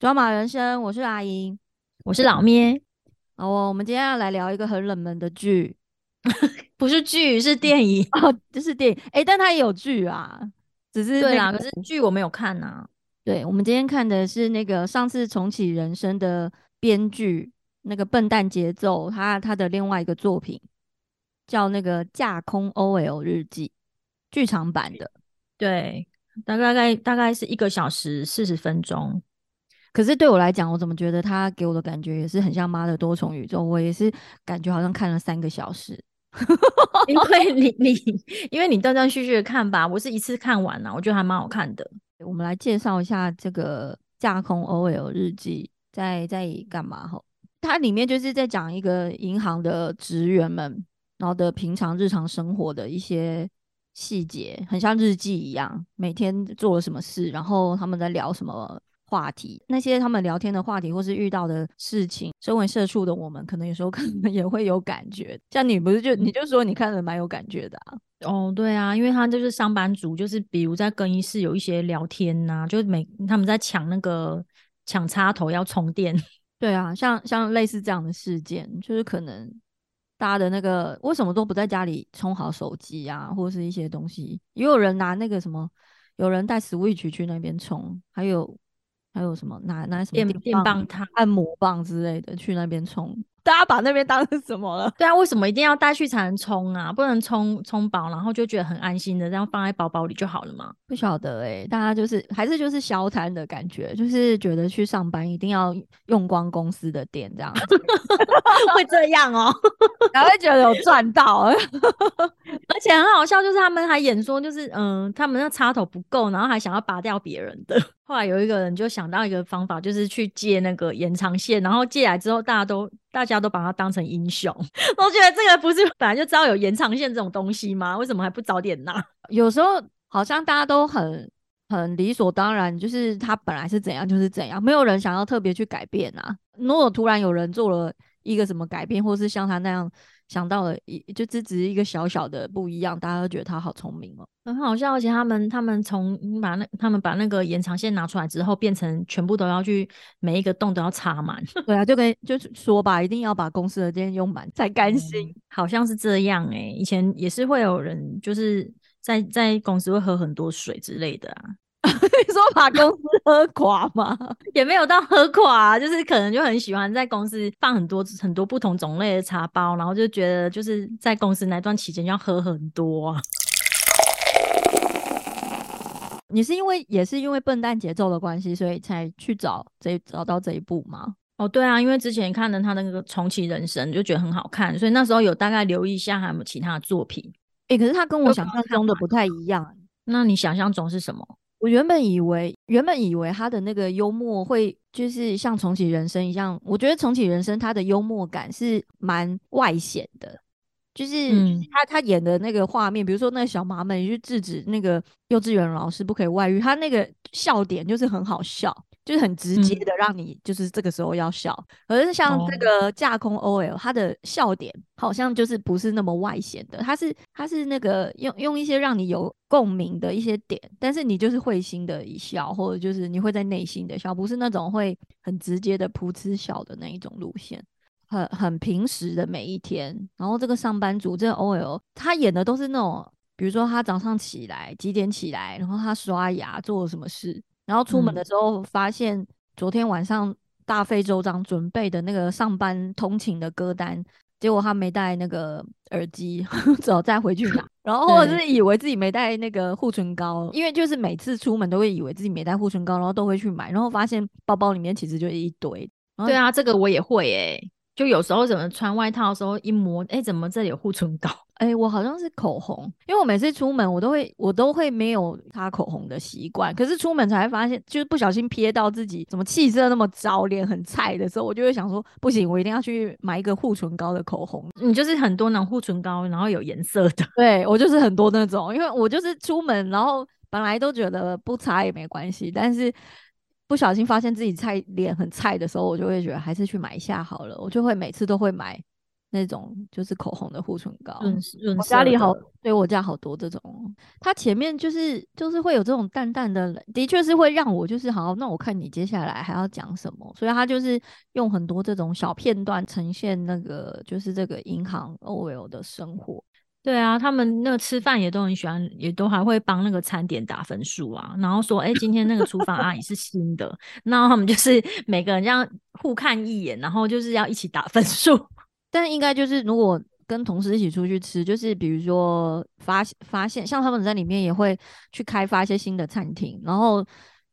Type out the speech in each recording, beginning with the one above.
抓马人生，我是阿英，我是老咩。好哦，我们今天要来聊一个很冷门的剧，不是剧，是电影 哦，这是电影。哎，但它也有剧啊，只是对啊，可是剧我没有看呐。对，我们今天看的是那个上次重启人生的编剧那个笨蛋节奏，他他的另外一个作品叫那个架空 OL 日记，剧场版的。对，大概大概是一个小时四十分钟。可是对我来讲，我怎么觉得他给我的感觉也是很像《妈的多重宇宙》，我也是感觉好像看了三个小时，因为你 你因为你断断续续的看吧，我是一次看完了，我觉得还蛮好看的。我们来介绍一下这个架空 OL 日记在在干嘛哈？它里面就是在讲一个银行的职员们，然后的平常日常生活的一些细节，很像日记一样，每天做了什么事，然后他们在聊什么。话题，那些他们聊天的话题，或是遇到的事情，身为社畜的我们，可能有时候 可能也会有感觉。像你不是就你就说你看了蛮有感觉的啊？哦，对啊，因为他就是上班族，就是比如在更衣室有一些聊天呐，就是每他们在抢那个抢插头要充电。对啊，像像类似这样的事件，就是可能大家的那个为什么都不在家里充好手机啊，或是一些东西，也有人拿那个什么，有人带 Switch 去那边充，还有。还有什么拿拿什么电电棒、按摩棒之类的去那边充？大家把那边当成什么了？对啊，为什么一定要带去才能充啊？不能充充饱，然后就觉得很安心的，这样放在包包里就好了嘛？不晓得哎，大家就是还是就是消摊的感觉，就是觉得去上班一定要用光公司的电，这样 会这样哦，还会觉得有赚到，而且很好笑，就是他们还演说，就是嗯，他们那插头不够，然后还想要拔掉别人的。后来有一个人就想到一个方法，就是去借那个延长线，然后借来之后，大家都大家都把它当成英雄。我觉得这个不是 本来就知道有延长线这种东西吗？为什么还不早点拿？有时候好像大家都很很理所当然，就是他本来是怎样就是怎样，没有人想要特别去改变啊。如果突然有人做了一个什么改变，或是像他那样。想到了一，就只只是一个小小的不一样，大家都觉得他好聪明哦，很好笑。而且他们他们从把那他们把那个延长线拿出来之后，变成全部都要去每一个洞都要插满。对啊，就跟就是说吧，一定要把公司的电用满才甘心，好像是这样哎。以前也是会有人就是在在公司会喝很多水之类的啊。你说把公司 喝垮吗？也没有到喝垮，就是可能就很喜欢在公司放很多很多不同种类的茶包，然后就觉得就是在公司那段期间要喝很多。你是因为也是因为笨蛋节奏的关系，所以才去找这找到这一部吗？哦，对啊，因为之前看了他那个重启人生，就觉得很好看，所以那时候有大概留意一下还有没有其他的作品。哎，可是他跟我想象中的不太一样。那你想象中是什么？我原本以为，原本以为他的那个幽默会就是像重启人生一样。我觉得重启人生他的幽默感是蛮外显的，就是他他演的那个画面，比如说那个小麻们去制止那个幼稚园老师不可以外遇，他那个笑点就是很好笑。就是很直接的让你就是这个时候要笑，可是像这个架空 OL，他的笑点好像就是不是那么外显的，他是他是那个用用一些让你有共鸣的一些点，但是你就是会心的一笑，或者就是你会在内心的笑，不是那种会很直接的噗嗤笑的那一种路线，很很平时的每一天。然后这个上班族这个 OL，他演的都是那种，比如说他早上起来几点起来，然后他刷牙做了什么事。然后出门的时候，发现昨天晚上大费周章准备的那个上班通勤的歌单，结果他没带那个耳机，只好再回去拿。然后或者是以为自己没带那个护唇膏，因为就是每次出门都会以为自己没带护唇膏，然后都会去买，然后发现包包里面其实就一堆。对啊，这个我也会诶。就有时候怎么穿外套的时候一摸，哎，怎么这里有护唇膏？哎，我好像是口红，因为我每次出门我都会我都会没有擦口红的习惯，可是出门才发现，就是不小心瞥到自己怎么气色那么糟，脸很菜的时候，我就会想说，不行，我一定要去买一个护唇膏的口红。你就是很多那种护唇膏，然后有颜色的。对我就是很多那种，因为我就是出门，然后本来都觉得不擦也没关系，但是。不小心发现自己菜脸很菜的时候，我就会觉得还是去买一下好了。我就会每次都会买那种就是口红的护唇膏，润润我家里好，对我家好多这种。它前面就是就是会有这种淡淡的，的确是会让我就是好。那我看你接下来还要讲什么，所以它就是用很多这种小片段呈现那个就是这个银行 OL 的生活。对啊，他们那个吃饭也都很喜欢，也都还会帮那个餐点打分数啊。然后说，哎，今天那个厨房阿姨是新的，那他们就是 每个人这样互看一眼，然后就是要一起打分数。但应该就是如果跟同事一起出去吃，就是比如说发发现，像他们在里面也会去开发一些新的餐厅，然后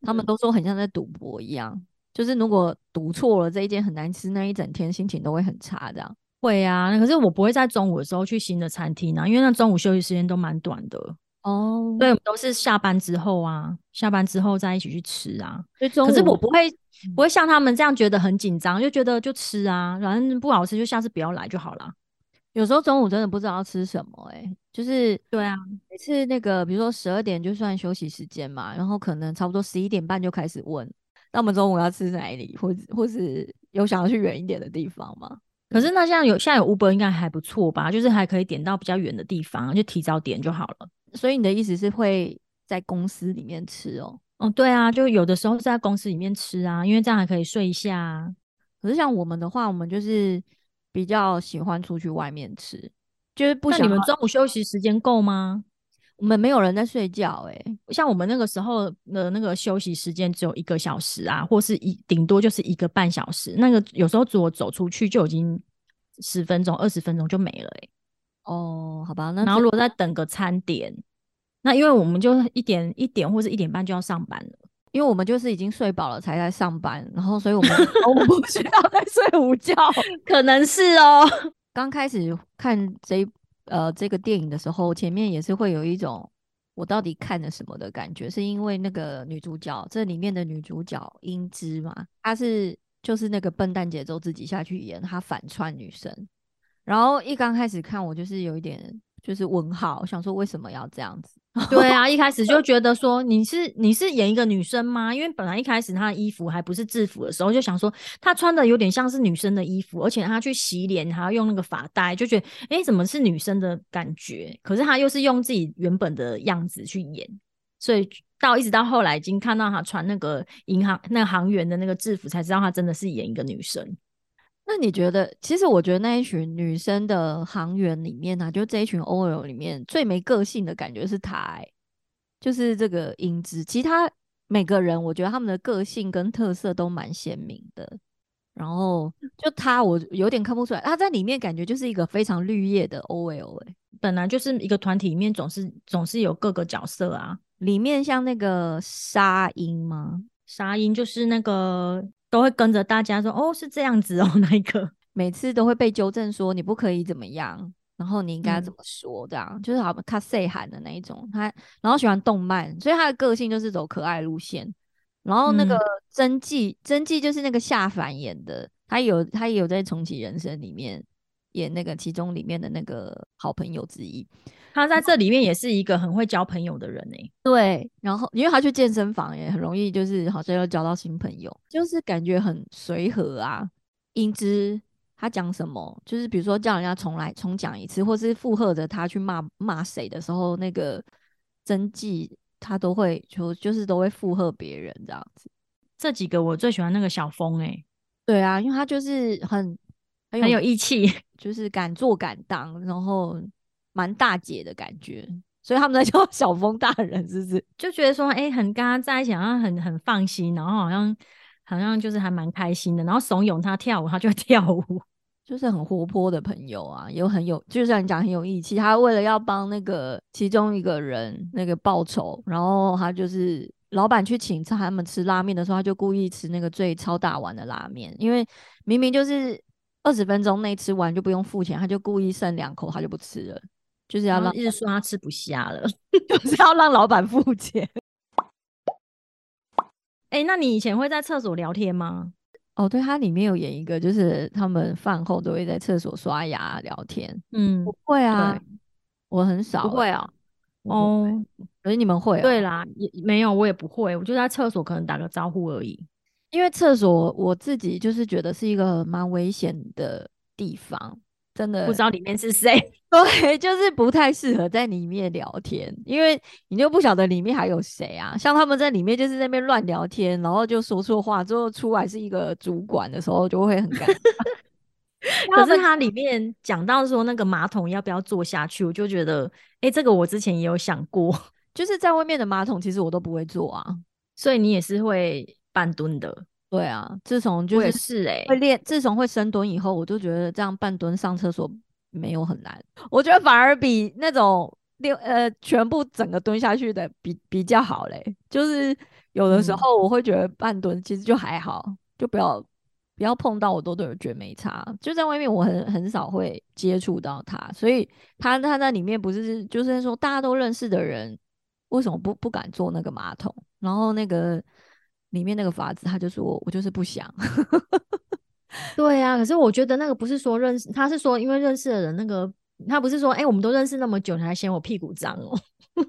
他们都说很像在赌博一样，就是如果赌错了这一间很难吃，那一整天心情都会很差。这样会啊，可是我不会在中午的时候去新的餐厅啊，因为那中午休息时间都蛮短的哦。对，都是下班之后啊，下班之后再一起去吃啊。可是我不会。不会像他们这样觉得很紧张，就觉得就吃啊，反正不好吃就下次不要来就好了。有时候中午真的不知道要吃什么，哎，就是对啊，每次那个比如说十二点就算休息时间嘛，然后可能差不多十一点半就开始问，那我们中午要吃哪里，或或是有想要去远一点的地方吗？可是那现在有现在有 Uber 应该还不错吧，就是还可以点到比较远的地方，就提早点就好了。所以你的意思是会在公司里面吃哦？哦，对啊，就有的时候在公司里面吃啊，因为这样还可以睡一下。可是像我们的话，我们就是比较喜欢出去外面吃，就是不想。你们中午休息时间够吗？我们没有人在睡觉，哎，像我们那个时候的那个休息时间只有一个小时啊，或是一顶多就是一个半小时。那个有时候我走出去就已经十分钟、二十分钟就没了，哎。哦，好吧，那然后如果再等个餐点。那因为我们就一点一点或者一点半就要上班了，因为我们就是已经睡饱了才在上班，然后所以我们都不需要再睡午觉，可能是哦。刚开始看这呃这个电影的时候，前面也是会有一种我到底看了什么的感觉，是因为那个女主角这里面的女主角英姿嘛，她是就是那个笨蛋节奏自己下去演，她反串女生，然后一刚开始看我就是有一点就是问号，想说为什么要这样子。对啊，一开始就觉得说你是你是演一个女生吗？因为本来一开始她的衣服还不是制服的时候，就想说她穿的有点像是女生的衣服，而且她去洗脸还要用那个发带，就觉得哎，怎么是女生的感觉？可是她又是用自己原本的样子去演，所以到一直到后来，已经看到她穿那个银行那个行员的那个制服，才知道她真的是演一个女生。那你觉得，其实我觉得那一群女生的航员里面呢，就这一群 OL 里面最没个性的感觉是她，就是这个英姿。其他每个人，我觉得他们的个性跟特色都蛮鲜明的。然后就她，我有点看不出来，她在里面感觉就是一个非常绿叶的 OL。哎，本来就是一个团体里面总是总是有各个角色啊。里面像那个沙鹰吗？沙鹰就是那个。都会跟着大家说哦，是这样子哦，那一个每次都会被纠正说你不可以怎么样，然后你应该怎么说，这样就是好他 say 喊的那一种。他然后喜欢动漫，所以他的个性就是走可爱路线。然后那个真纪，真纪就是那个夏凡演的，他有他也有在重启人生里面演那个其中里面的那个好朋友之一。他在这里面也是一个很会交朋友的人哎，对，然后因为他去健身房也很容易，就是好像要交到新朋友，就是感觉很随和啊。英姿他讲什么，就是比如说叫人家重来重讲一次，或是附和着他去骂骂谁的时候，那个真迹他都会就就是都会附和别人这样子。这几个我最喜欢那个小峰哎，对啊，因为他就是很很有义气，就是敢做敢当，然后。蛮大姐的感觉，所以他们在 叫小峰大人，是不是？就觉得说，哎，很跟他在一起，好像很很放心，然后好像好像就是还蛮开心的，然后怂恿他跳舞，他就 跳舞，就是很活泼的朋友啊，有很有，就像你讲很有义气。他为了要帮那个其中一个人那个报仇，然后他就是老板去请他们吃拉面的时候，他就故意吃那个最超大碗的拉面，因为明明就是二十分钟内吃完就不用付钱，他就故意剩两口，他就不吃了。就是要让一直说他吃不下了，就是要让老板付钱。哎，那你以前会在厕所聊天吗？哦，对，它里面有演一个，就是他们饭后都会在厕所刷牙聊天。嗯，不会啊，我很少，不会啊。哦，可是你们会？对啦，也没有，我也不会。我就在厕所可能打个招呼而已。因为厕所我自己就是觉得是一个蛮危险的地方。真的不知道里面是谁。对，就是不太适合在里面聊天，因为你就不晓得里面还有谁啊。像他们在里面就是那边乱聊天，然后就说错话，之后出来是一个主管的时候，就会很尴尬。可是它里面讲到说那个马桶要不要坐下去，我就觉得，哎，这个我之前也有想过，就是在外面的马桶，其实我都不会坐啊。所以你也是会半蹲的。对啊，自从就是哎，会练，自从会深蹲以后，我就觉得这样半蹲上厕所没有很难。我觉得反而比那种六呃全部整个蹲下去的比比较好嘞。就是有的时候我会觉得半蹲其实就还好，就不要不要碰到我都都觉得没差。就在外面我很很少会接触到他，所以他他在里面不是就是说大家都认识的人，为什么不不敢坐那个马桶？然后那个。里面那个法子，他就说我就是不想。对呀，可是我觉得那个不是说认识，他是说因为认识的人，那个他不是说哎，我们都认识那么久，你还嫌我屁股脏哦？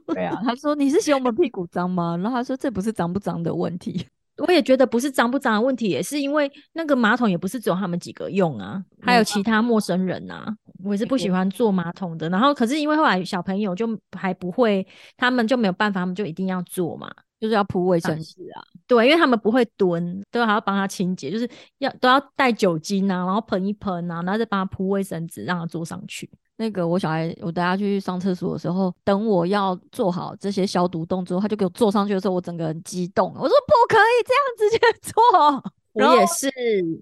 对啊，他说你是嫌我们屁股脏吗？然后他说这不是脏不脏的问题，我也觉得不是脏不脏的问题，也是因为那个马桶也不是只有他们几个用啊，还有其他陌生人呐。我也是不喜欢坐马桶的，然后可是因为后来小朋友就还不会，他们就没有办法，他们就一定要坐嘛。就是要铺卫生纸啊，对，因为他们不会蹲，都还要帮他清洁，就是要都要带酒精啊，然后喷一喷啊，然后再帮他铺卫生纸，让他坐上去。那个我小孩，我带他去上厕所的时候，等我要做好这些消毒动作，他就给我坐上去的时候，我整个人激动，我说不可以这样直接坐。我也是，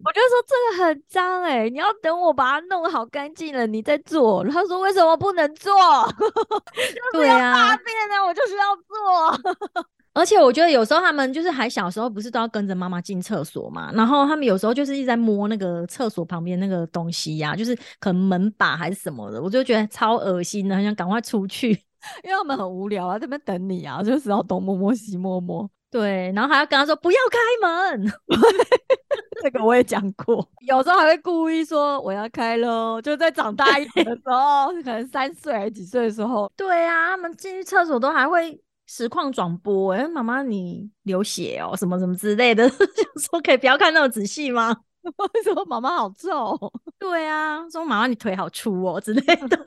我就说这个很脏哎，你要等我把它弄好干净了，你再做。他说为什么不能做？对呀，大便呢，我就是要做。而且我觉得有时候他们就是还小时候，不是都要跟着妈妈进厕所嘛？然后他们有时候就是一直在摸那个厕所旁边那个东西呀，就是可能门把还是什么的，我就觉得超恶心的，很想赶快出去，因为他们很无聊啊，这边等你啊，就是要东摸摸西摸摸，对，然后还要跟他说不要开门，这个我也讲过，有时候还会故意说我要开喽，就在长大一点的时候，可能三岁还是几岁的时候，对啊，他们进去厕所都还会。实况转播，哎，妈妈你流血哦，什么什么之类的，就说可以不要看那么仔细吗？为什么妈妈好臭？对啊，说妈妈你腿好粗哦之类的，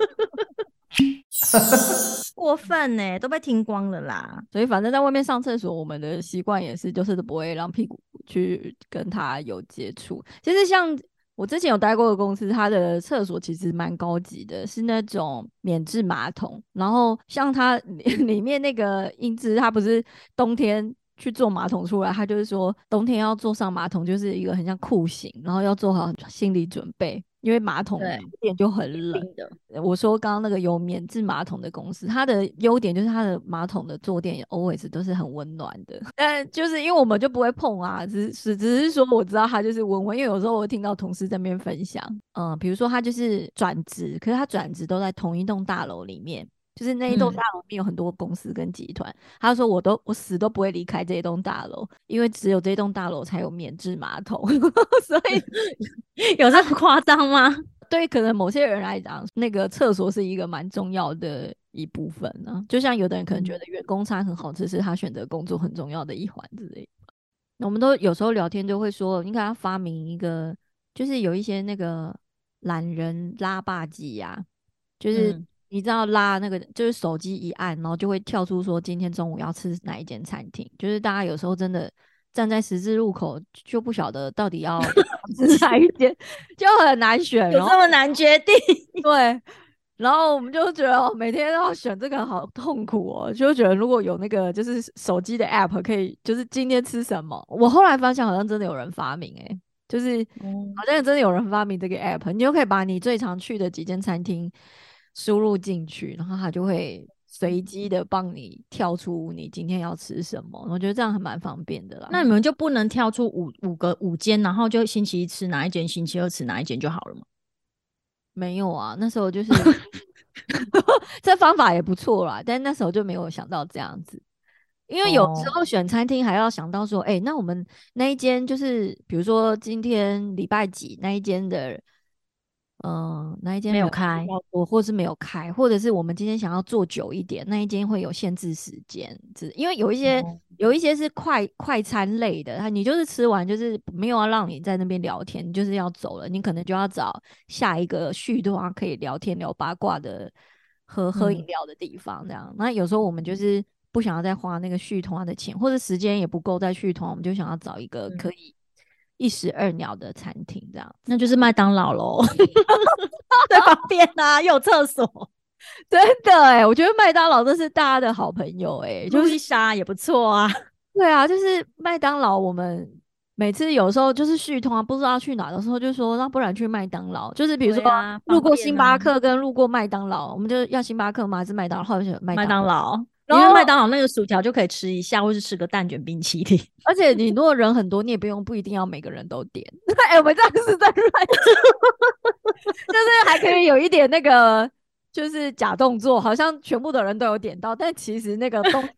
过分呢，都被听光了啦。所以反正在外面上厕所，我们的习惯也是，就是不会让屁股去跟他有接触。其实像。我之前有待过的公司，它的厕所其实蛮高级的，是那种免治马桶。然后像它里 面那个英姿，它不是冬天去坐马桶出来，他就是说冬天要坐上马桶就是一个很像酷刑，然后要做好心理准备。因为马桶店就很冷的。我说刚刚那个有免治马桶的公司，它的优点就是它的马桶的坐垫 always 都是很温暖的。但就是因为我们就不会碰啊，只是只是说我知道它就是温温。因为有时候我听到同事在那边分享，嗯，比如说他就是转职，可是他转职都在同一栋大楼里面。就是那一栋大楼里面有很多公司跟集团，他说我都我死都不会离开这一栋大楼，因为只有这栋大楼才有免治马桶，所以 有这么夸张吗？对，可能某些人来讲，那个厕所是一个蛮重要的一部分呢。就像有的人可能觉得员工餐很好吃，是他选择工作很重要的一环之类。我们都有时候聊天就会说，应该要发明一个，就是有一些那个懒人拉霸机呀，就是。你知道拉那个就是手机一按，然后就会跳出说今天中午要吃哪一间餐厅。就是大家有时候真的站在十字路口就不晓得到底 要吃哪一间，就很难选，有这么难决定？对。然后我们就觉得哦每天都要选这个好痛苦哦，就觉得如果有那个就是手机的 app 可以，就是今天吃什么。我后来发现好像真的有人发明，哎，就是好像真的有人发明这个 app，你就可以把你最常去的几间餐厅。输入进去，然后它就会随机的帮你跳出你今天要吃什么。我觉得这样还蛮方便的啦。那你们就不能跳出五五个五间，然后就星期一吃哪一间，星期二吃哪一间就好了吗？没有啊，那时候就是 这方法也不错啦，但那时候就没有想到这样子，因为有时候选餐厅还要想到说，哎，那我们那一间就是比如说今天礼拜几那一间的。嗯，那一间没有开，我或是没有开，或者是我们今天想要做久一点，那一间会有限制时间，只因为有一些有一些是快快餐类的，他你就是吃完就是没有要让你在那边聊天，你就是要走了，你可能就要找下一个续团可以聊天聊八卦的喝喝饮料的地方，这样。那有时候我们就是不想要再花那个续团的钱，或者时间也不够再续团，我们就想要找一个可以。一石二鸟的餐厅，这样那就是麦当劳喽，在旁边啊，有厕所，真的哎，我觉得麦当劳都是大家的好朋友哎，就是沙也不错啊，对啊，就是麦当劳，我们每次有时候就是续通啊，不知道去哪的时候，就说那不然去麦当劳，就是比如说路过星巴克跟路过麦当劳，我们就要星巴克吗？还是麦当劳？或者麦当劳。因为麦当劳那个薯条就可以吃一下，或是吃个蛋卷冰淇淋。而且你如果人很多，你也不用不一定要每个人都点。哎，我们这样是在乱，就是还可以有一点那个，就是假动作，好像全部的人都有点到，但其实那个东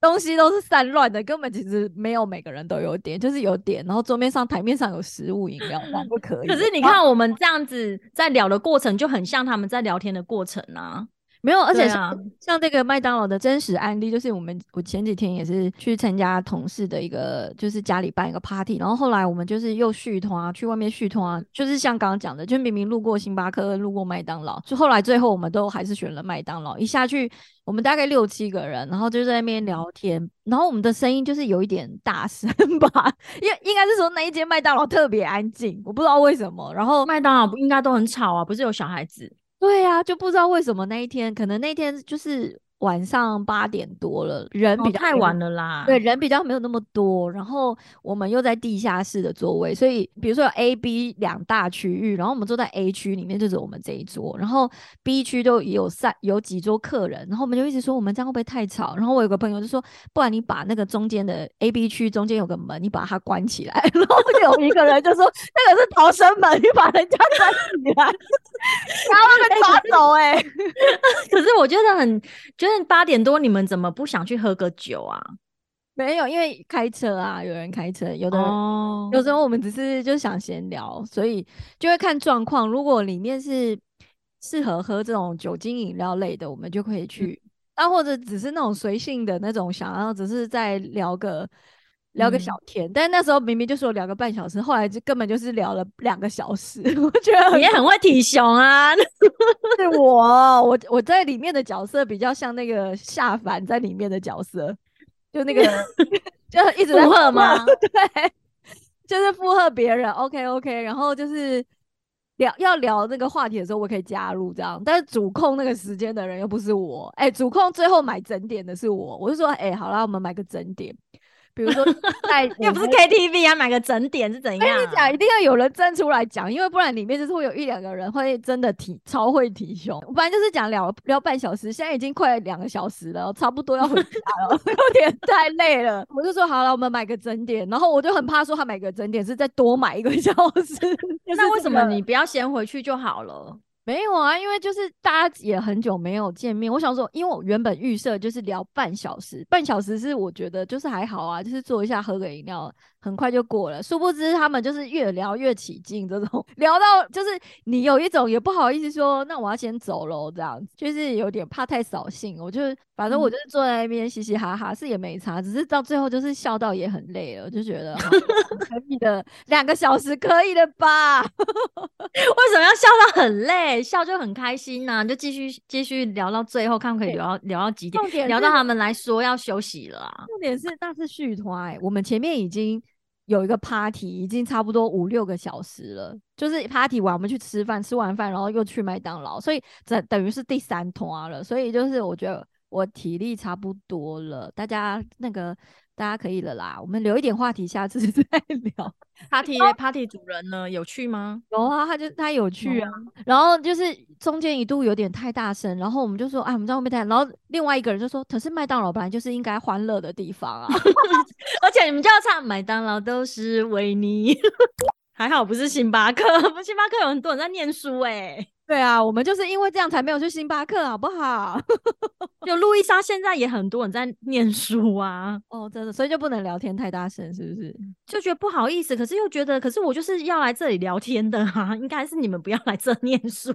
东西都是散乱的，根本其实没有每个人都有点，就是有点，然后桌面上台面上有食物饮料，那不可以。可是你看我们这样子在聊的过程，就很像他们在聊天的过程啊。没有，而且像像这个麦当劳的真实案例，就是我们我前几天也是去参加同事的一个，就是家里办一个 party，然后后来我们就是又续通啊，去外面续通啊，就是像刚刚讲的，就明明路过星巴克，路过麦当劳，就后来最后我们都还是选了麦当劳。一下去，我们大概六七个人，然后就在那边聊天，然后我们的声音就是有一点大声吧，因应该是说那一间麦当劳特别安静，我不知道为什么。然后麦当劳不应该都很吵啊，不是有小孩子。对呀，就不知道为什么那一天，可能那天就是。晚上八点多了，人比较太晚了啦。对，人比较没有那么多，然后我们又在地下室的座位，所以比如说有 A、B 两大区域，然后我们坐在 A 区里面，就是我们这一桌，然后 B 区都有三有几桌客人，然后我们就一直说我们这样会不会太吵？然后我有个朋友就说，不然你把那个中间的 A、B 区中间有个门，你把它关起来。然后有一个人就说，那个是逃生门，你把人家关起来，然后被抓走。哎，可是我觉得很就。八点多，你们怎么不想去喝个酒啊？没有，因为开车啊，有人开车，有的有时候我们只是就想闲聊，所以就会看状况。如果里面是适合喝这种酒精饮料类的，我们就可以去；那或者只是那种随性的那种，想要只是在聊个。聊个小天，但是那时候明明就说聊个半小时，后来就根本就是聊了两个小时。我觉得你也很会体熊啊，是我我我在里面的角色比较像那个下凡在里面的角色，就那个 就一直在附和吗？对，就是附和别人。OK OK，然后就是聊要聊那个话题的时候，我可以加入这样，但是主控那个时间的人又不是我。哎，主控最后买整点的是我，我就说，哎，好啦，我们买个整点。比如说，在 又不是 KTV 啊，买个整点是怎样？跟你讲，一定要有人站出来讲，因为不然里面就是会有一两个人会真的挺超会提胸。我本来就是讲聊聊半小时，现在已经快两个小时了，差不多要回家了，有点太累了。我就说好了，我们买个整点，然后我就很怕说他买个整点是再多买一个小时。那为什么你不要先回去就好了？没有啊，因为就是大家也很久没有见面。我想说，因为我原本预设就是聊半小时，半小时是我觉得就是还好啊，就是坐一下喝个饮料。很快就过了，殊不知他们就是越聊越起劲，这种 聊到就是你有一种也不好意思说，那我要先走喽，这样就是有点怕太扫兴。我就反正我就是坐在那边嘻嘻哈哈，是也没差，只是到最后就是笑到也很累了，就觉得 可以的，两个小时可以的吧？为什么要笑到很累？笑就很开心呐，就继续继续聊到最后，看可以聊到聊到几点？聊到他们来说要休息了啊。重点是那是续团，我们前面已经。有一个 party 已经差不多五六个小时了，就是 party 完我们去吃饭，吃完饭然后又去麦当劳，所以等等于是第三团了。所以就是我觉得我体力差不多了，大家那个。大家可以了啦，我们留一点话题，下次 再聊。Party Party 主人呢？有趣吗？有啊，他就他有趣啊。然后就是中间一度有点太大声，然后我们就说，哎，我们在后面谈。然后另外一个人就说，可是麦当劳本来就是应该欢乐的地方啊，而且你们就要唱麦当劳都是为你。还好不是星巴克，星巴克有很多人在念书哎。对啊，我们就是因为这样才没有去星巴克，好不好？就路易莎现在也很多人在念书啊，哦，真的，所以就不能聊天太大声，是不是？就觉得不好意思，可是又觉得，可是我就是要来这里聊天的啊，应该是你们不要来这念书。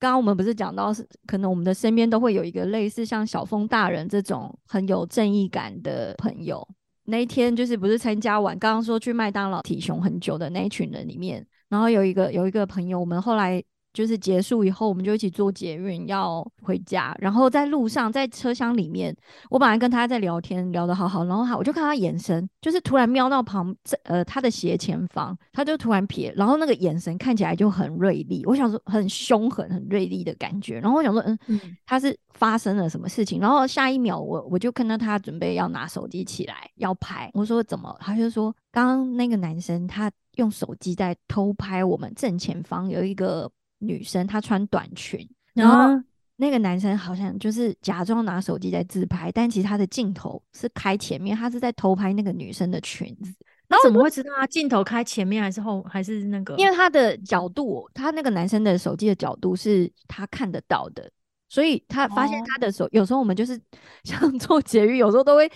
刚刚我们不是讲到是，可能我们的身边都会有一个类似像小峰大人这种很有正义感的朋友。那一天就是不是参加完刚刚说去麦当劳体熊很久的那一群人里面，然后有一个有一个朋友，我们后来。就是结束以后，我们就一起坐捷运要回家，然后在路上在车厢里面，我本来跟他在聊天，聊得好好，然后他我就看他眼神，就是突然瞄到旁呃他的斜前方，他就突然瞥，然后那个眼神看起来就很锐利，我想说很凶狠、很锐利的感觉，然后我想说嗯，他是发生了什么事情，然后下一秒我我就看到他准备要拿手机起来要拍，我说怎么？他就说刚刚那个男生他用手机在偷拍我们正前方有一个。女生她穿短裙，然后那个男生好像就是假装拿手机在自拍，但其实他的镜头是开前面，他是在偷拍那个女生的裙子。然后怎么会知道他镜头开前面还是后还是那个？因为他的角度，他那个男生的手机的角度是他看得到的，所以他发现他的手。有时候我们就是 像做节育，有时候都会，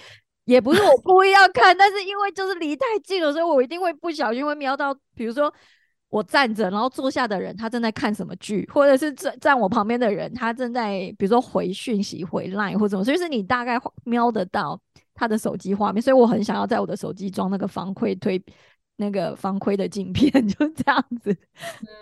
也不是我故意要看，但是因为就是离太近了，所以我一定会不小心会瞄到，比如说。我站着，然后坐下的人他正在看什么剧，或者是站站我旁边的人他正在比如说回讯息、回 line 或怎么，所以是你大概瞄得到他的手机画面，所以我很想要在我的手机装那个防窥推那个防窥的镜片，就这样子。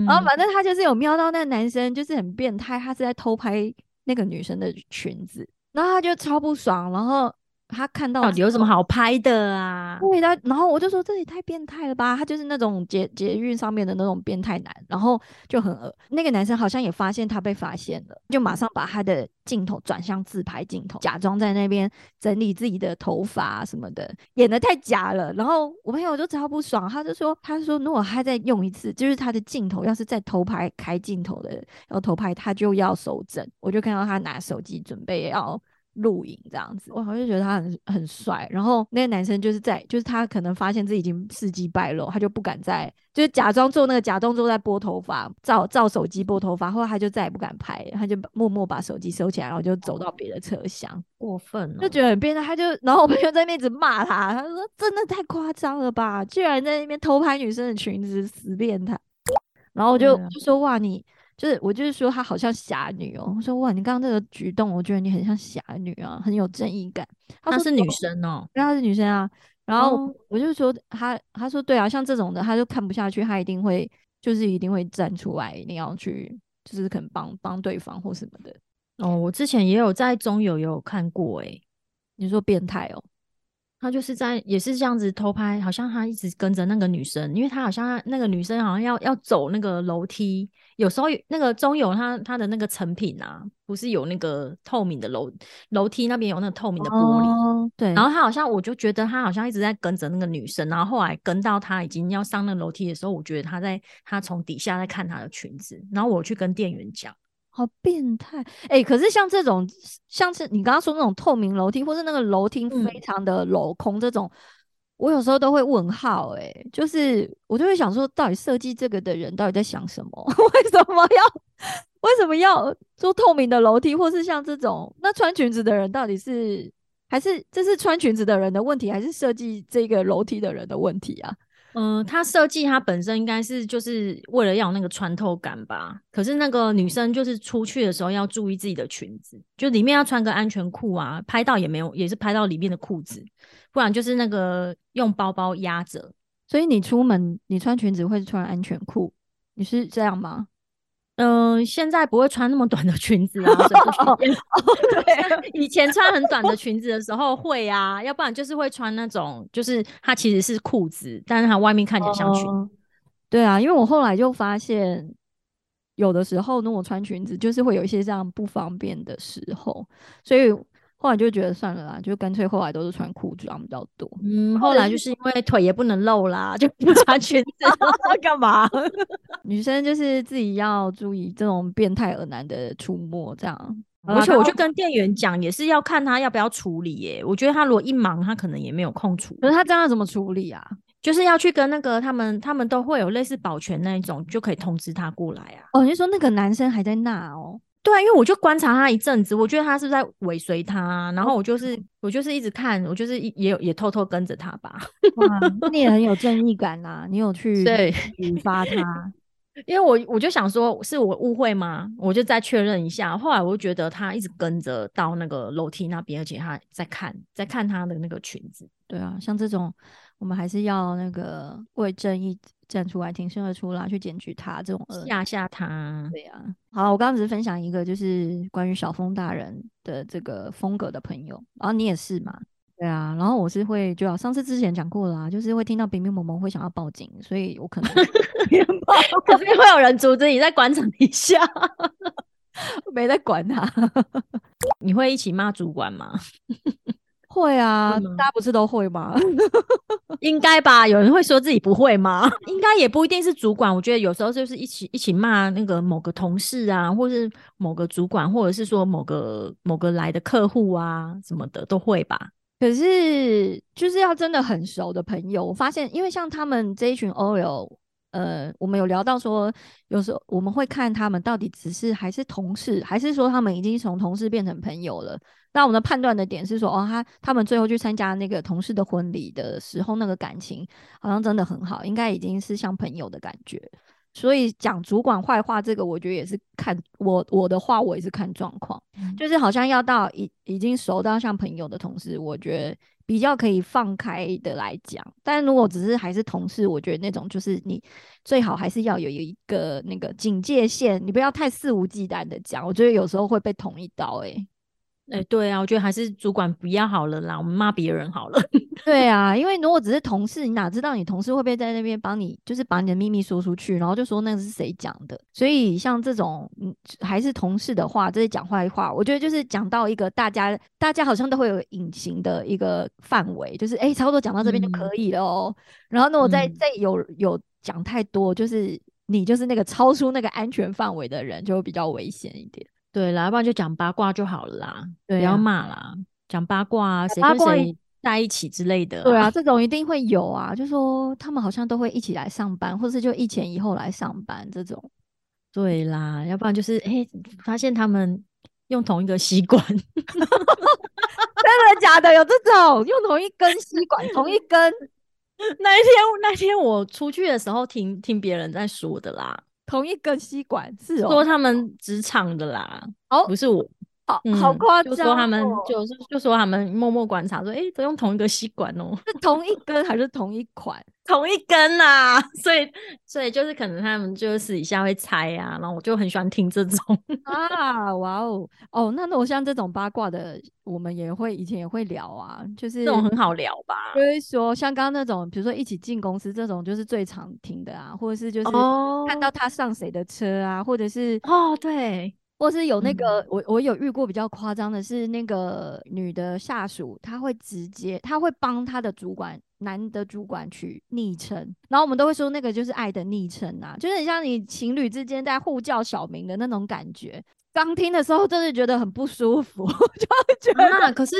然后反正他就是有瞄到那个男生就是很变态，他是在偷拍那个女生的裙子，然后他就超不爽，然后。他看到有什么好拍的啊？对的，然后我就说这也太变态了吧！他就是那种捷捷运上面的那种变态男，然后就很恶。那个男生好像也发现他被发现了，就马上把他的镜头转向自拍镜头，假装在那边整理自己的头发什么的，演的太假了。然后我朋友就超不爽，他就说：“他说如果他再用一次，就是他的镜头要是再偷拍开镜头的要偷拍，他就要收整。”我就看到他拿手机准备要。录影这样子，我好像觉得他很很帅。然后那个男生就是在，就是他可能发现自己已经事迹败露，他就不敢再，就是假装做那个假动作在拨头发，照照手机拨头发。后来他就再也不敢拍，他就默默把手机收起来，然后就走到别的车厢。过分，就觉得很变态。他就，然后我朋友在那边一直骂他，他说：“真的太夸张了吧，居然在那边偷拍女生的裙子，死变态。”然后我就就说：“哇，你。”就是我就是说她好像侠女哦，我说哇，你刚刚这个举动，我觉得你很像侠女啊，很有正义感。她是女生哦，对，她是女生啊。然后我就说她，她说对啊，像这种的，她就看不下去，她一定会就是一定会站出来，一定要去，就是可能帮帮对方或什么的。哦，我之前也有在中友有看过，诶，你说变态哦。他就是在也是这样子偷拍，好像他一直跟着那个女生，因为他好像那个女生好像要要走那个楼梯，有时候那个中友他他的那个成品啊，不是有那个透明的楼楼梯那边有那个透明的玻璃，对。然后他好像我就觉得他好像一直在跟着那个女生，然后后来跟到他已经要上那楼梯的时候，我觉得他在他从底下在看他的裙子，然后我去跟店员讲。好变态哎！可是像这种，像是你刚刚说那种透明楼梯，或是那个楼梯非常的镂空这种，我有时候都会问号哎，就是我就会想说，到底设计这个的人到底在想什么？为什么要为什么要做透明的楼梯，或是像这种？那穿裙子的人到底是还是这是穿裙子的人的问题，还是设计这个楼梯的人的问题啊？嗯，它设计它本身应该是就是为了要那个穿透感吧。可是那个女生就是出去的时候要注意自己的裙子，就里面要穿个安全裤啊。拍到也没有，也是拍到里面的裤子，不然就是那个用包包压着。所以你出门你穿裙子会穿安全裤，你是这样吗？嗯，现在不会穿那么短的裙子啊。对，以前穿很短的裙子的时候会啊，要不然就是会穿那种，就是它其实是裤子，但是它外面看起来像裙。对啊，因为我后来就发现，有的时候呢，我穿裙子就是会有一些这样不方便的时候，所以。后来就觉得算了啦，就干脆后来都是穿裤装比较多。嗯，后来就是因为腿也不能露啦，就不穿裙子。干嘛？女生就是自己要注意这种变态而男的出没，这样。而且我就跟店员讲，也是要看他要不要处理耶。我觉得他如果一忙，他可能也没有空处。可是他这样怎么处理啊？就是要去跟那个他们，他们都会有类似保全那一种，就可以通知他过来啊。哦，你说那个男生还在那哦？对啊，因为我就观察他一阵子，我觉得他是不是在尾随他，然后我就是我就是一直看，我就是也有也偷偷跟着他吧。哇，你也很有 正义感呐，你有去对引发他。因为我我就想说，是我误会吗？我就再确认一下。后来我就觉得他一直跟着到那个楼梯那边，而且他在看，在看他的那个裙子。对啊，像这种，我们还是要那个为正义站出来，挺身而出啦，去检举他这种吓吓他。对啊，好，我刚刚只是分享一个，就是关于小峰大人的这个风格的朋友，然后你也是嘛？对啊，然后我是会，就上次之前讲过啦，就是会听到冰冰萌萌会想要报警，所以我可能 可是会有人阻止你在广场一下，没在管他。你会一起骂主管吗？会啊，大家不是都会吗？应该吧？有人会说自己不会吗？应该也不一定是主管，我觉得有时候就是一起一起骂那个某个同事啊，或是某个主管，或者是说某个某个来的客户啊什么的都会吧。可是，就是要真的很熟的朋友，我发现，因为像他们这一群 OL，呃，我们有聊到说，有时候我们会看他们到底只是还是同事，还是说他们已经从同事变成朋友了。那我们的判断的点是说，哦，他他们最后去参加那个同事的婚礼的时候，那个感情好像真的很好，应该已经是像朋友的感觉。所以讲主管坏话，这个我觉得也是看我我的话，我也是看状况，就是好像要到已已经熟到像朋友的同事，我觉得比较可以放开的来讲。但如果只是还是同事，我觉得那种就是你最好还是要有一个那个警戒线，你不要太肆无忌惮的讲，我觉得有时候会被捅一刀，哎。哎，对啊，我觉得还是主管不要好了啦，我们骂别人好了。对啊，因为如果只是同事，你哪知道你同事会不会在那边帮你，就是把你的秘密说出去，然后就说那个是谁讲的？所以像这种，嗯，还是同事的话，这些讲坏话，我觉得就是讲到一个大家，大家好像都会有隐形的一个范围，就是哎，差不多讲到这边就可以了哦。然后那我再再有有讲太多，就是你就是那个超出那个安全范围的人，就会比较危险一点。对啦，要不然就讲八卦就好了啦，不要骂啦，讲八卦啊，谁跟谁在一起之类的。对啊，这种一定会有啊，就说他们好像都会一起来上班，或是就一前一后来上班这种。对啦，要不然就是哎，发现他们用同一个吸管，真的假的？有这种用同一根吸管，同一根？那一天那天我出去的时候，听听别人在说的啦。同一根吸管是说他们职场的啦，哦，不是我，好好夸张，就说他们就是就说他们默默观察说，哎，都用同一个吸管哦，是同一根还是同一款？同一根呐，所以所以就是可能他们就是私底下会猜啊，然后我就很喜欢听这种啊，哇哦哦，那那我像这种八卦的，我们也会以前也会聊啊，就是这种很好聊吧，就是说像刚刚那种，比如说一起进公司这种，就是最常听的啊，或者是就是看到他上谁的车啊，或者是哦对。或是有那个，我我有遇过比较夸张的是，那个女的下属，她会直接，她会帮她的主管，男的主管取昵称，然后我们都会说那个就是爱的昵称啊，就是很像你情侣之间在互叫小名的那种感觉。刚听的时候，真的觉得很不舒服，就觉得。可是，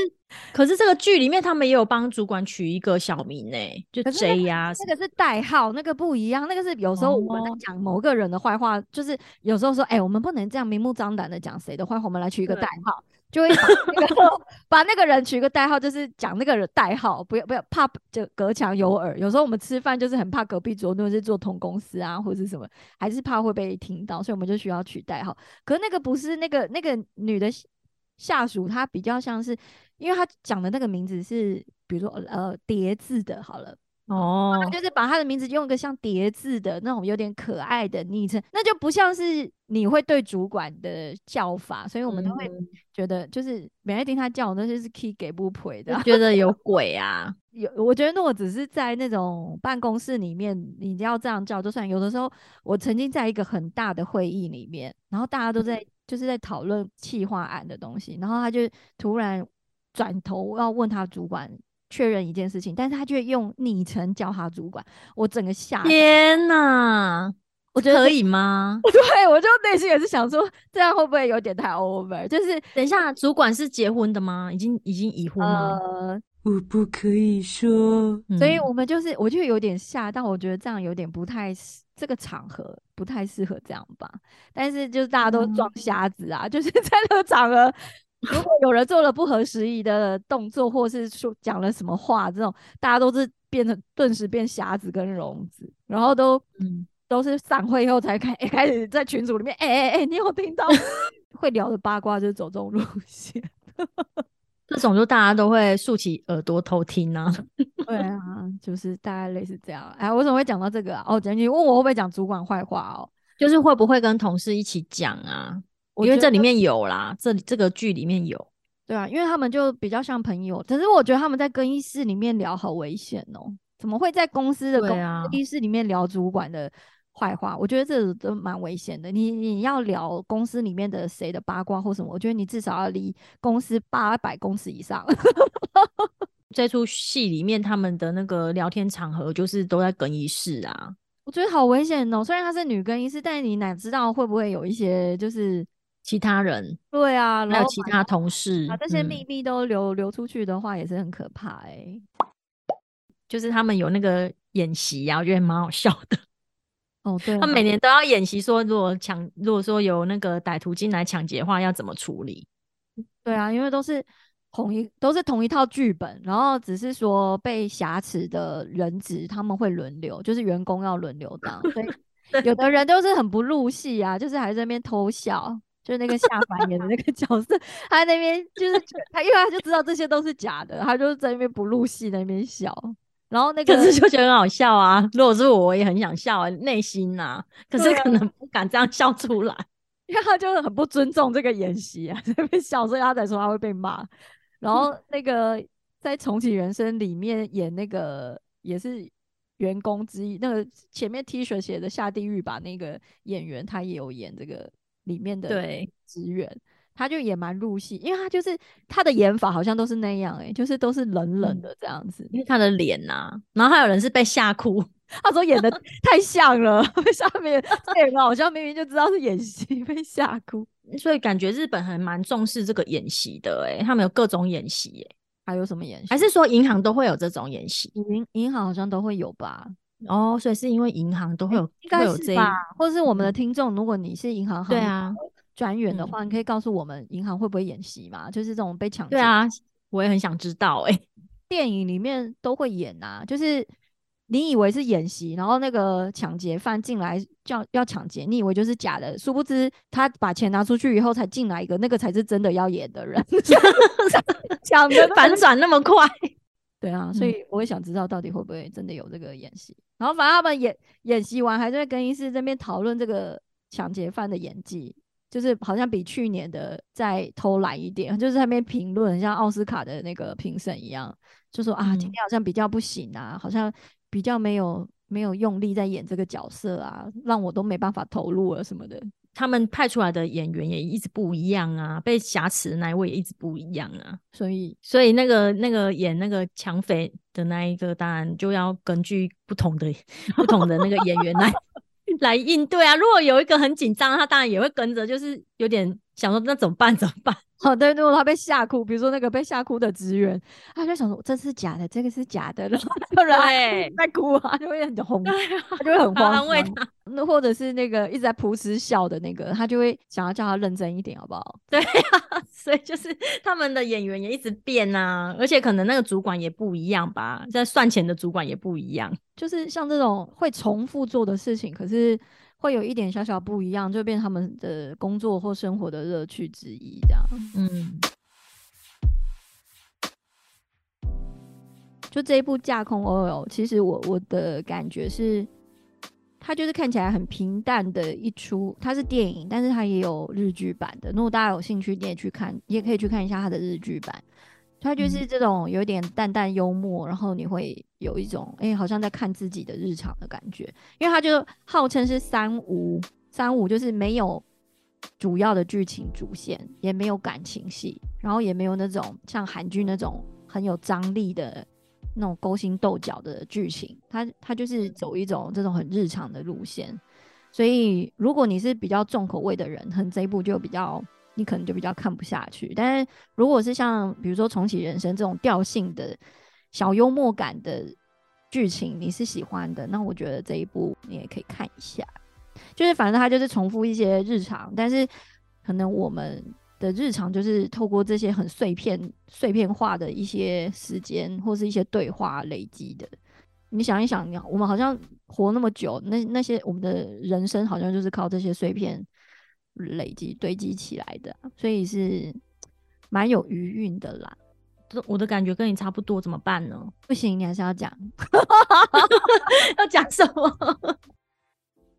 可是这个剧里面，他们也有帮主管取一个小名呢，就 J 呀。那个是代号，那个不一样。那个是有时候我们在讲某个人的坏话，就是有时候说，哎，我们不能这样明目张胆的讲谁的坏话，我们来取一个代号。就会把那个把那个人取个代号，就是讲那个人代号，不要不要怕就隔墙有耳。有时候我们吃饭就是很怕隔壁桌那是做同公司啊，或者是什么，还是怕会被听到，所以我们就需要取代号。可是那个不是那个那个女的下属，她比较像是，因为她讲的那个名字是，比如说呃叠字的，好了。哦，就是把他的名字用一个像叠字的那种有点可爱的昵称，那就不像是你会对主管的叫法，所以我们都会觉得就是每天听他叫，那就是 key 给不回的，觉得有 鬼啊。有，我觉得如果只是在那种办公室里面，你要这样叫就算。有的时候，我曾经在一个很大的会议里面，然后大家都在就是在讨论企划案的东西，然后他就突然转头要问他主管。确认一件事情，但是他却用昵称叫他主管，我整个吓天哪！我觉得可以吗？对，我就内心也是想说，这样会不会有点太 over？就是等一下，主管是结婚的吗？已经已经已婚吗？呃，我不可以说。所以我们就是，我就有点吓，但我觉得这样有点不太这个场合不太适合这样吧。但是就是大家都装瞎子啊，就是 在那个场合，如果有人做了不合时宜的动作，或是说讲了什么话，这种大家都是变成顿时变瞎子跟聋子，然后都嗯。都是散会以后才开，开始在群组里面，哎哎哎，你有听到 会聊的八卦，就是走这种路线。这种就大家都会竖起耳朵偷听啊。对啊，就是大概类似这样。哎，我怎么会讲到这个啊？哦，简你问我会不会讲主管坏话哦？就是会不会跟同事一起讲啊？因为这里面有啦，这这个剧里面有。对啊，因为他们就比较像朋友，可是我觉得他们在更衣室里面聊好危险哦。怎么会在公司的更衣室里面聊主管的？坏话，我觉得这都蛮危险的。你你要聊公司里面的谁的八卦或什么，我觉得你至少要离公司八百公尺以上。这出戏里面他们的那个聊天场合就是都在更衣室啊，我觉得好危险哦。虽然她是女更衣室，但是你哪知道会不会有一些就是其他人？对啊，还有其他同事，把这些秘密都流流出去的话，也是很可怕哎。就是他们有那个演习啊，我觉得蛮好笑的。哦，对，他每年都要演习，说如果抢，如果说有那个歹徒进来抢劫的话，要怎么处理？对啊，因为都是同一都是同一套剧本，然后只是说被挟持的人质他们会轮流，就是员工要轮流当，所以 有的人都是很不入戏啊，就是还在那边偷笑，就是那个下凡演的那个角色，他那边就是他，因为他就知道这些都是假的，他就在那边不入戏，那边笑。然后那 个可是就觉得很好笑啊！如果是我，我也很想笑啊，内心呐，可是可能不敢这样笑出来，因为他就是很不尊重这个演习啊，在那边笑，所以他才说他会被骂。然后那个在重启人生里面演那个也是员工之一，那个前面 T 恤写的下地狱吧，那个演员他也有演这个里面的对职员。他就也蛮入戏，因为他就是他的演法好像都是那样，哎，就是都是冷冷的这样子，因为他的脸呐，然后还有人是被吓哭，他说演的太像了，下面演好像明明就知道是演戏，被吓哭，所以感觉日本还蛮重视这个演习的，哎，他们有各种演习，哎，还有什么演习？还是说银行都会有这种演习？银银行好像都会有吧？哦，所以是因为银行都会有，应该是吧？或者是我们的听众，如果你是银行，对啊。专员的话，你可以告诉我们银行会不会演习嘛？就是这种被抢劫。对啊，我也很想知道。哎，电影里面都会演啊，就是你以为是演习，然后那个抢劫犯进来叫要抢劫，你以为就是假的，殊不知他把钱拿出去以后才进来一个，那个才是真的要演的人。抢的反转那么快，对啊，所以我也想知道到底会不会真的有这个演习。然后反正他们演演习完，还在更衣室这边讨论这个抢劫犯的演技。就是好像比去年的再偷懒一点，就是那边评论像奥斯卡的那个评审一样，就说啊，今天好像比较不行啊，好像比较没有没有用力在演这个角色啊，让我都没办法投入了什么的。他们派出来的演员也一直不一样啊，被挟持的那一位也一直不一样啊，所以所以那个那个演那个抢匪的那一个，当然就要根据不同的不同的那个演员来。来应对啊！如果有一个很紧张，他当然也会跟着，就是有点想说那怎么办？怎么办？好 对，如果他被吓哭，比如说那个被吓哭的职员，他就想说这是假的，这个是假的，然后 有人在哭啊，就会很红，他就会很慌安慰他。那或者是那个一直在噗嗤笑的那个，他就会想要叫他认真一点，好不好？对啊，所以就是他们的演员也一直变啊，而且可能那个主管也不一样吧，在算钱的主管也不一样，就是像这种会重复做的事情，可是。会有一点小小不一样，就变他们的工作或生活的乐趣之一，这样。嗯，就这一部《架空 OL》，其实我我的感觉是，它就是看起来很平淡的一出，它是电影，但是它也有日剧版的。如果大家有兴趣，你也去看，也可以去看一下它的日剧版。它就是这种有点淡淡幽默，然后你会有一种哎，好像在看自己的日常的感觉。因为他就号称是三无，三无就是没有主要的剧情主线，也没有感情戏，然后也没有那种像韩剧那种很有张力的那种勾心斗角的剧情。他他就是走一种这种很日常的路线。所以如果你是比较重口味的人，可能这一部就比较。你可能就比较看不下去，但是如果是像比如说重启人生这种调性的小幽默感的剧情你是喜欢的，那我觉得这一部你也可以看一下。就是反正它就是重复一些日常，但是可能我们的日常就是透过这些很碎片、碎片化的一些时间或是一些对话累积的。你想一想，你我们好像活那么久，那那些我们的人生好像就是靠这些碎片累积堆积起来的，所以是蛮有余韵的啦。这我的感觉跟你差不多，怎么办呢？不行，你还是要讲 要讲什么？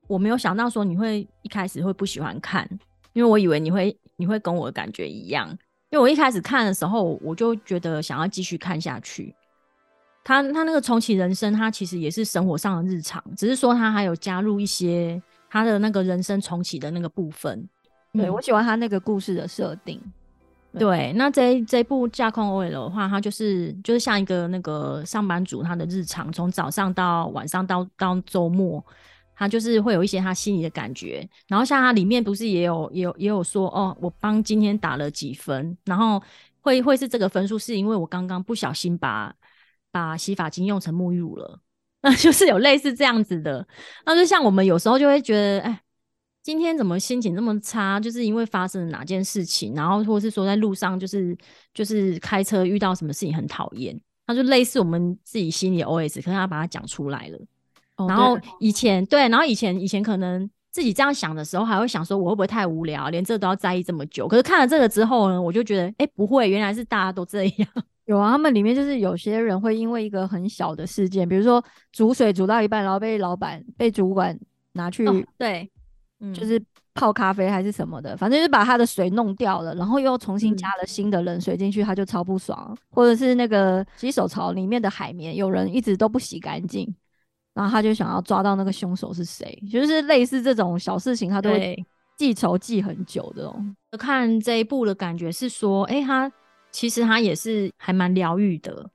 我没有想到说你会一开始会不喜欢看，因为我以为你会你会跟我的感觉一样，因为我一开始看的时候我就觉得想要继续看下去。他他那个重启人生，他其实也是生活上的日常，只是说他还有加入一些他的那个人生重启的那个部分。对我喜欢他那个故事的设定。对，那这这部架空 OL 的话，它就是就是像一个那个上班族他的日常，从早上到晚上到到周末。他就是会有一些他心里的感觉，然后像他里面不是也有也有也有说哦，我帮今天打了几分，然后会会是这个分数是因为我刚刚不小心把把洗发精用成沐浴乳了，那 就是有类似这样子的。那就像我们有时候就会觉得，哎，今天怎么心情这么差？就是因为发生了哪件事情，然后或是说在路上就是就是开车遇到什么事情很讨厌，那就类似我们自己心里 OS，可是他把它讲出来了。然后以前对，然后以前以前可能自己这样想的时候，还会想说我会不会太无聊，连这都要在意这么久。可是看了这个之后呢，我就觉得哎，不会，原来是大家都这样。有啊，他们里面就是有些人会因为一个很小的事件，比如说煮水煮到一半，然后被老板被主管拿去对，就是泡咖啡还是什么的，反正就是把他的水弄掉了，然后又重新加了新的冷水进去，他就超不爽。或者是那个洗手槽里面的海绵，有人一直都不洗干净。然后他就想要抓到那个凶手是谁，就是类似这种小事情，他都会记仇记很久的。看这一部的感觉是说，哎，他其实他也是还蛮疗愈的，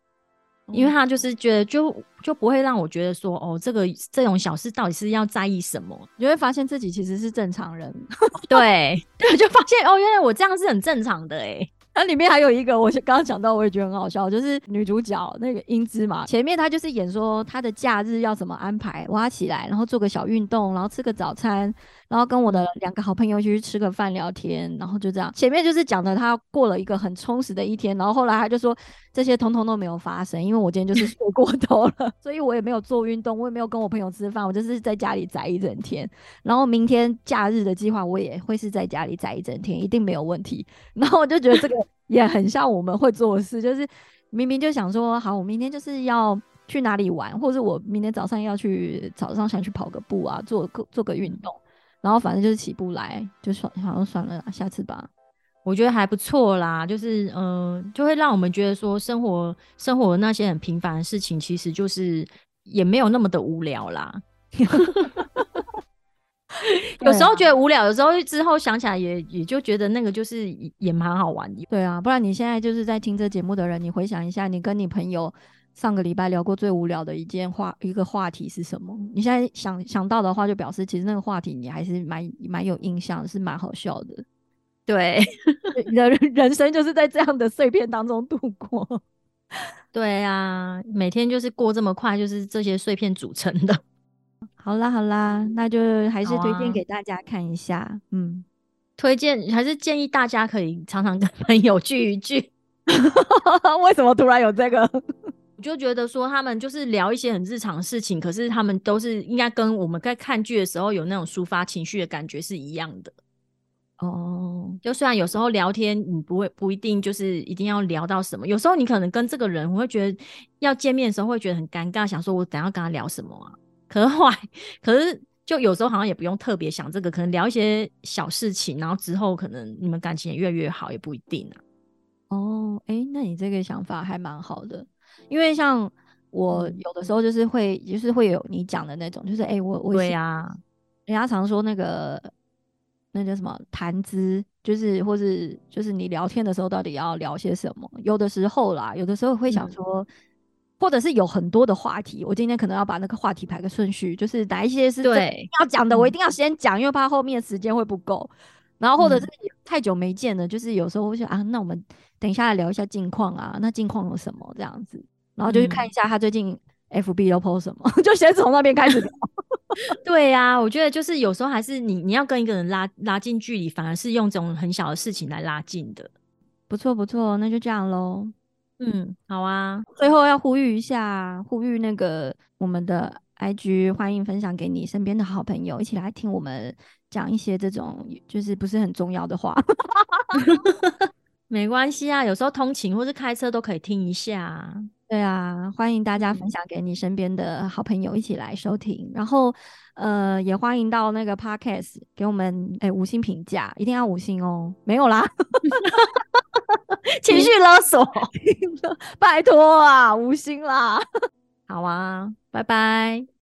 因为他就是觉得就就不会让我觉得说，哦，这个这种小事到底是要在意什么？你会发现自己其实是正常人，对 对，就发现哦，原来我这样是很正常的，哎。那里面还有一个，我刚刚讲到，我也觉得很好笑，就是女主角那个英姿嘛，前面她就是演说她的假日要怎么安排，挖起来，然后做个小运动，然后吃个早餐。然后跟我的两个好朋友去吃个饭聊天，然后就这样。前面就是讲的她过了一个很充实的一天，然后后来她就说这些通通都没有发生，因为我今天就是睡过头了，所以我也没有做运动，我也没有跟我朋友吃饭，我就是在家里宅一整天。然后明天假日的计划我也会是在家里宅一整天，一定没有问题。然后我就觉得这个也很像我们会做的事，就是明明就想说好，我明天就是要去哪里玩，或者我明天早上要去早上想去跑个步啊，做个做个运动。然后反正就是起不来，就算好像算了，下次吧。我觉得还不错啦，就是嗯，就会让我们觉得说，生活生活那些很平凡的事情，其实就是也没有那么的无聊啦。有时候觉得无聊，有时候之后想起来也也就觉得那个就是也蛮好玩的。对啊，不然你现在就是在听这节目的人，你回想一下，你跟你朋友。上个礼拜聊过最无聊的一件话，一个话题是什么？你现在想想到的话，就表示其实那个话题你还是蛮蛮有印象，是蛮好笑的。对，你的 人生就是在这样的碎片当中度过。对啊，每天就是过这么快，就是这些碎片组成的。好啦好啦，那就还是推荐给大家看一下。嗯，推荐还是建议大家可以常常跟朋友聚一聚。为什么突然有这个？我就觉得说，他们就是聊一些很日常的事情，可是他们都是应该跟我们在看剧的时候有那种抒发情绪的感觉是一样的。哦，就虽然有时候聊天，你不会不一定就是一定要聊到什么，有时候你可能跟这个人，我会觉得要见面的时候会觉得很尴尬，想说我等下跟他聊什么啊？可是后来，可是就有时候好像也不用特别想这个，可能聊一些小事情，然后之后可能你们感情也越来越好，也不一定啊。哦，哎，那你这个想法还蛮好的。因为像我有的时候就是会，就是会有你讲的那种，就是哎，我我对呀，人家常说那个那叫什么谈资，就是或是就是你聊天的时候到底要聊些什么？有的时候啦，有的时候会想说，或者是有很多的话题，我今天可能要把那个话题排个顺序，就是哪一些是对要讲的，我一定要先讲，因为怕后面时间会不够。然后或者是太久没见了，就是有时候会想啊，那我们等一下来聊一下近况啊，那近况有什么这样子？然后就去看一下他最近 FB 都 post 什么，就先从那边开始聊。对呀，我觉得就是有时候还是你你要跟一个人拉拉近距离，反而是用这种很小的事情来拉近的。不错不错，那就这样喽。嗯，好啊。最后要呼吁一下，呼吁那个我们的 IG，欢迎分享给你身边的好朋友，一起来听我们讲一些这种就是不是很重要的话。没关系啊，有时候通勤或是开车都可以听一下。对啊，欢迎大家分享给你身边的好朋友一起来收听，然后呃，也欢迎到那个 Podcast 给我们哎五星评价，一定要五星哦。没有啦，情绪勒索，拜托啊，五星啦。好啊，拜拜。